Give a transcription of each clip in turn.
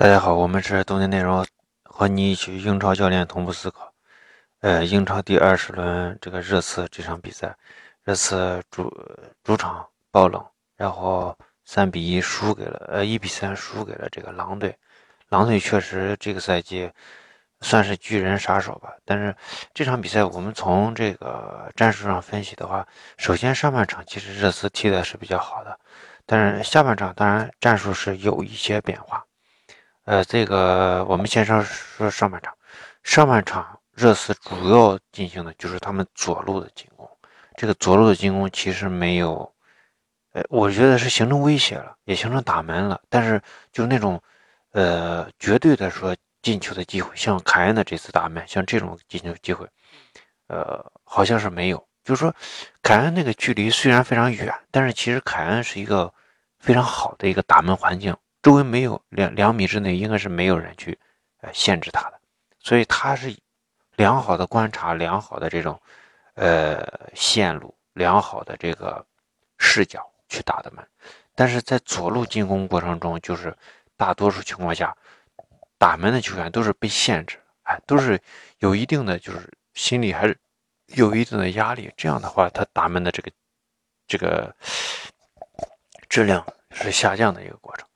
大家好，我们是冬天内容，和你一起英超教练同步思考。呃，英超第二十轮这个热刺这场比赛，热刺主主场爆冷，然后三比一输给了呃一比三输给了这个狼队。狼队确实这个赛季算是巨人杀手吧，但是这场比赛我们从这个战术上分析的话，首先上半场其实热刺踢的是比较好的，但是下半场当然战术是有一些变化。呃，这个我们先说说上半场。上半场热刺主要进行的就是他们左路的进攻。这个左路的进攻其实没有，呃，我觉得是形成威胁了，也形成打门了。但是就那种，呃，绝对的说进球的机会，像凯恩的这次打门，像这种进球机会，呃，好像是没有。就是说，凯恩那个距离虽然非常远，但是其实凯恩是一个非常好的一个打门环境。周围没有两两米之内，应该是没有人去，呃，限制他的，所以他是良好的观察，良好的这种，呃，线路，良好的这个视角去打的门。但是在左路进攻过程中，就是大多数情况下，打门的球员都是被限制，哎，都是有一定的，就是心里还是有一定的压力。这样的话，他打门的这个这个质量是下降的一个过程。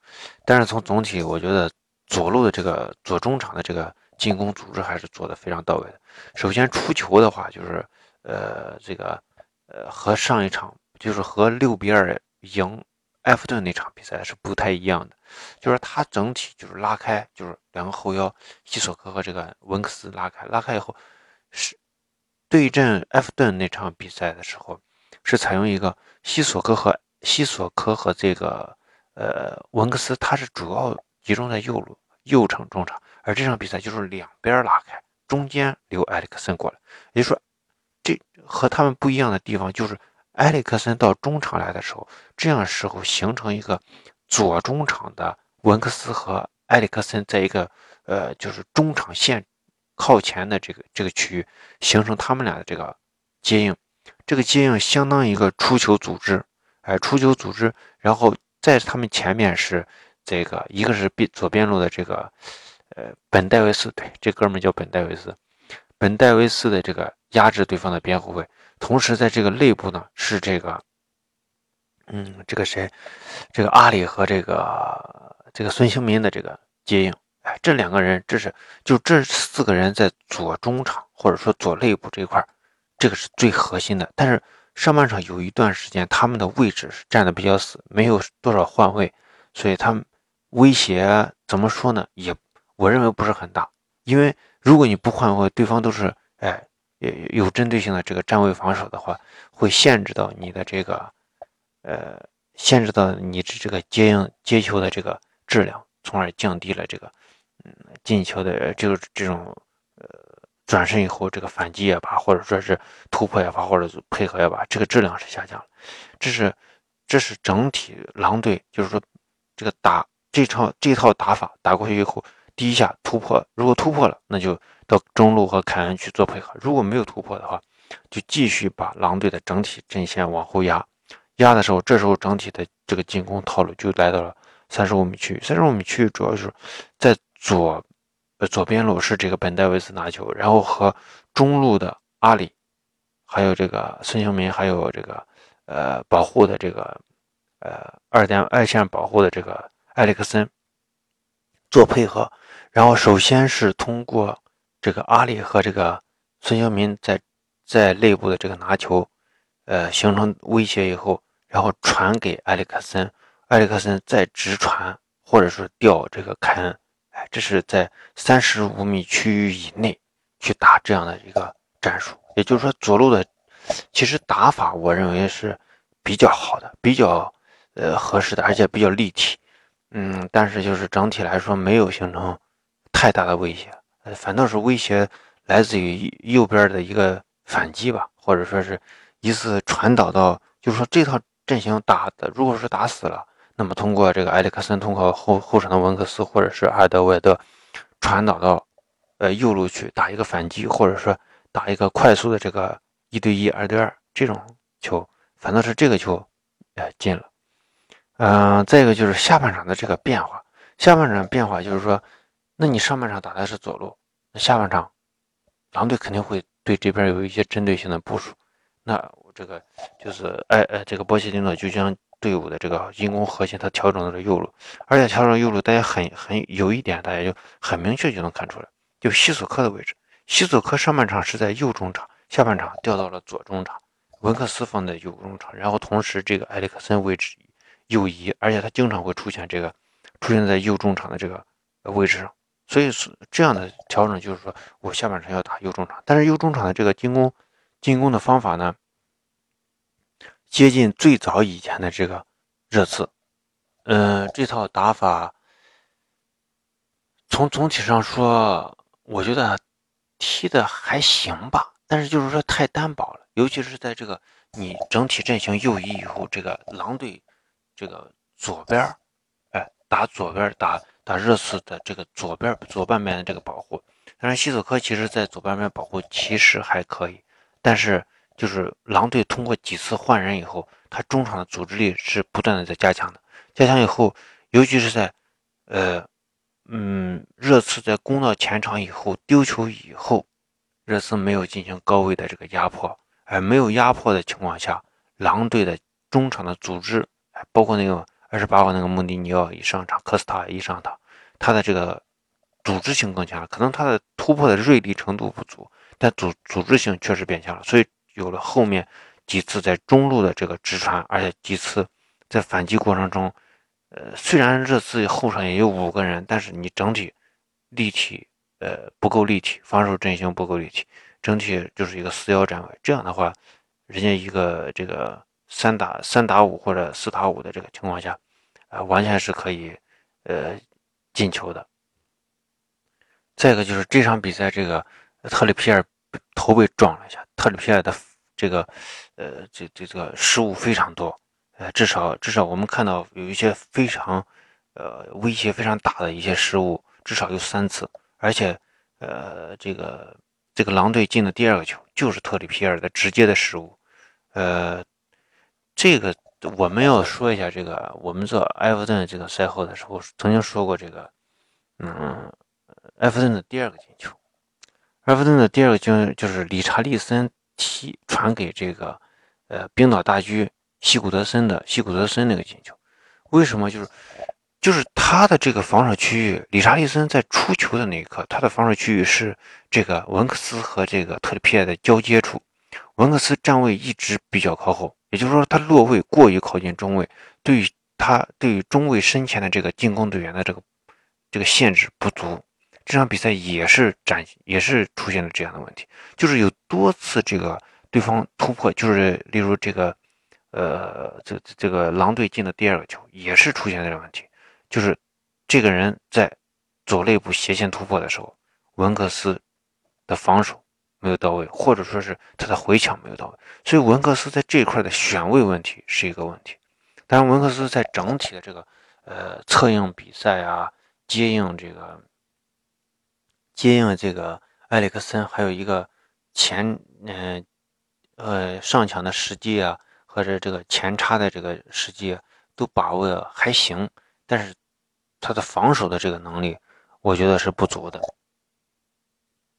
但是从总体，我觉得左路的这个左中场的这个进攻组织还是做的非常到位的。首先出球的话，就是呃这个呃和上一场就是和六比二赢埃弗顿那场比赛是不太一样的，就是他整体就是拉开，就是两个后腰西索科和这个文克斯拉开，拉开以后是对阵埃弗顿那场比赛的时候是采用一个西索科和西索科和这个。呃，文克斯他是主要集中在右路右城中场，而这场比赛就是两边拉开，中间留埃里克森过来。也就是说，这和他们不一样的地方就是，埃里克森到中场来的时候，这样时候形成一个左中场的文克斯和埃里克森在一个呃就是中场线靠前的这个这个区域形成他们俩的这个接应，这个接应相当于一个出球组织，哎，出球组织，然后。在他们前面是这个，一个是边左边路的这个，呃，本戴维斯，对，这哥们叫本戴维斯，本戴维斯的这个压制对方的边后卫，同时在这个内部呢是这个，嗯，这个谁，这个阿里和这个这个孙兴民的这个接应，哎，这两个人这是就这四个人在左中场或者说左内部这一块这个是最核心的，但是。上半场有一段时间，他们的位置是站的比较死，没有多少换位，所以他们威胁怎么说呢？也我认为不是很大，因为如果你不换位，对方都是哎有针对性的这个站位防守的话，会限制到你的这个呃，限制到你这这个接应接球的这个质量，从而降低了这个嗯进球的就是这种。转身以后，这个反击也罢，或者说是突破也罢，或者是配合也罢，这个质量是下降了。这是，这是整体狼队，就是说，这个打这场这套打法打过去以后，第一下突破，如果突破了，那就到中路和凯恩去做配合；如果没有突破的话，就继续把狼队的整体阵线往后压。压的时候，这时候整体的这个进攻套路就来到了三十五米区域。三十五米区域主要是在左。左边路是这个本戴维斯拿球，然后和中路的阿里，还有这个孙兴民，还有这个呃保护的这个呃二点二线保护的这个埃里克森做配合，然后首先是通过这个阿里和这个孙兴民在在内部的这个拿球，呃形成威胁以后，然后传给埃里克森，埃里克森再直传，或者是吊这个凯恩。哎，这是在三十五米区域以内去打这样的一个战术，也就是说左路的其实打法，我认为是比较好的，比较呃合适的，而且比较立体。嗯，但是就是整体来说没有形成太大的威胁，呃，反倒是威胁来自于右边的一个反击吧，或者说是一次传导到，就是说这套阵型打的，如果是打死了。那么通过这个埃里克森，通过后后场的文克斯或者是阿尔德韦德传导到呃右路去打一个反击，或者说打一个快速的这个一对一、二对二这种球，反倒是这个球呃进了。嗯，再一个就是下半场的这个变化，下半场变化就是说，那你上半场打的是左路，那下半场狼队肯定会对这边有一些针对性的部署。那这个就是哎哎，这个波切蒂诺就将队伍的这个进攻核心他调整到了右路，而且调整右路，大家很很有一点，大家就很明确就能看出来，就西索科的位置。西索科上半场是在右中场，下半场调到了左中场，文克斯放在右中场，然后同时这个埃里克森位置右移，而且他经常会出现这个。出现在右中场的这个位置上，所以这样的调整，就是说我下半场要打右中场，但是右中场的这个进攻进攻的方法呢，接近最早以前的这个热刺，嗯，这套打法从总体上说，我觉得踢的还行吧，但是就是说太单薄了，尤其是在这个你整体阵型右移以后，这个狼队这个左边哎打左边打打热刺的这个左边左半边的这个保护，当然西索科其实在左半边保护其实还可以，但是就是狼队通过几次换人以后，他中场的组织力是不断的在加强的，加强以后，尤其是在呃嗯热刺在攻到前场以后丢球以后，热刺没有进行高位的这个压迫，而没有压迫的情况下，狼队的中场的组织，包括那个。二十八号那个穆迪尼奥一上场，科斯塔一上场，他的这个组织性更强了，可能他的突破的锐利程度不足，但组组织性确实变强了。所以有了后面几次在中路的这个直传，而且几次在反击过程中，呃，虽然这次后场也有五个人，但是你整体立体呃不够立体，防守阵型不够立体，整体就是一个四幺站位。这样的话，人家一个这个。三打三打五或者四打五的这个情况下，啊，完全是可以，呃，进球的。再一个就是这场比赛，这个特里皮尔头被撞了一下，特里皮尔的这个，呃，这这个失误非常多，呃，至少至少我们看到有一些非常，呃，威胁非常大的一些失误，至少有三次，而且，呃，这个这个狼队进的第二个球就是特里皮尔的直接的失误，呃。这个我们要说一下，这个我们做埃弗顿这个赛后的时候曾经说过，这个，嗯，埃弗顿的第二个进球，埃弗顿的第二个进就是理查利森踢传给这个，呃，冰岛大狙西古德森的西古德森那个进球，为什么就是就是他的这个防守区域，理查利森在出球的那一刻，他的防守区域是这个文克斯和这个特里皮埃的交接处，文克斯站位一直比较靠后。也就是说，他落位过于靠近中卫，对于他对于中卫身前的这个进攻队员的这个这个限制不足。这场比赛也是展也是出现了这样的问题，就是有多次这个对方突破，就是例如这个呃这这个狼队进的第二个球也是出现这个问题，就是这个人在左肋部斜线突破的时候，文克斯的防守。没有到位，或者说是他的回抢没有到位，所以文克斯在这一块的选位问题是一个问题。当然，文克斯在整体的这个呃策应比赛啊，接应这个接应这个埃里克森，还有一个前嗯呃上抢的时机啊，或者这个前插的这个时机都把握的还行，但是他的防守的这个能力，我觉得是不足的。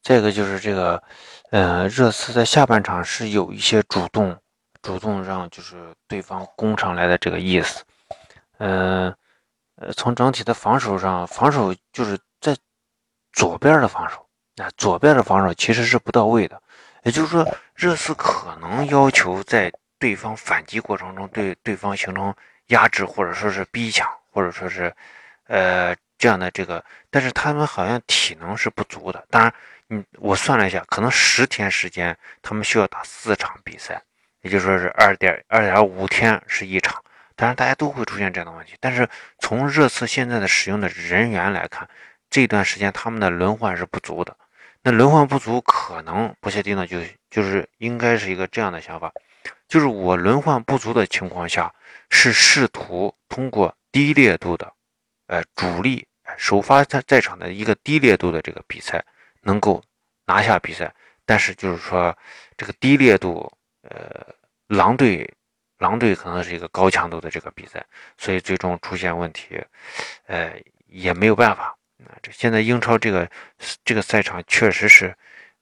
再一个就是这个，呃，热刺在下半场是有一些主动，主动让就是对方攻上来的这个意思，呃，呃，从整体的防守上，防守就是左边的防守，那左边的防守其实是不到位的，也就是说，热刺可能要求在对方反击过程中对对方形成压制，或者说是逼抢，或者说是，呃，这样的这个，但是他们好像体能是不足的，当然。嗯，我算了一下，可能十天时间，他们需要打四场比赛，也就是说是二点二点五天是一场。当然，大家都会出现这样的问题。但是从热刺现在的使用的人员来看，这段时间他们的轮换是不足的。那轮换不足，可能波切蒂诺就就是应该是一个这样的想法，就是我轮换不足的情况下，是试图通过低烈度的，呃，主力首发在在场的一个低烈度的这个比赛。能够拿下比赛，但是就是说这个低烈度，呃，狼队，狼队可能是一个高强度的这个比赛，所以最终出现问题，呃，也没有办法。这现在英超这个这个赛场确实是，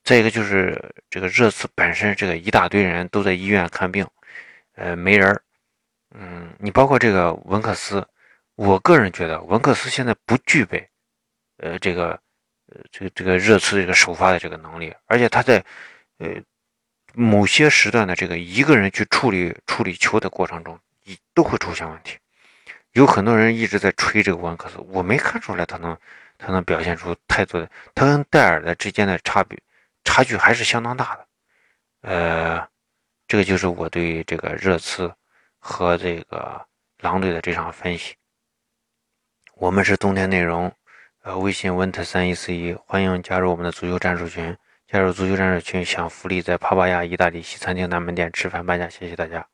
再一个就是这个热刺本身，这个一大堆人都在医院看病，呃，没人。嗯，你包括这个文克斯，我个人觉得文克斯现在不具备，呃，这个，呃，这个这个热刺这个首发的这个能力，而且他在，呃，某些时段的这个一个人去处理处理球的过程中，一都会出现问题。有很多人一直在吹这个文克斯，我没看出来他能。他能表现出太多的，他跟戴尔的之间的差别差距还是相当大的，呃，这个就是我对这个热刺和这个狼队的这场分析。我们是冬天内容，呃，微信温特三一四一，欢迎加入我们的足球战术群，加入足球战术群享福利，在帕帕亚意大利西餐厅南门店吃饭半价，谢谢大家。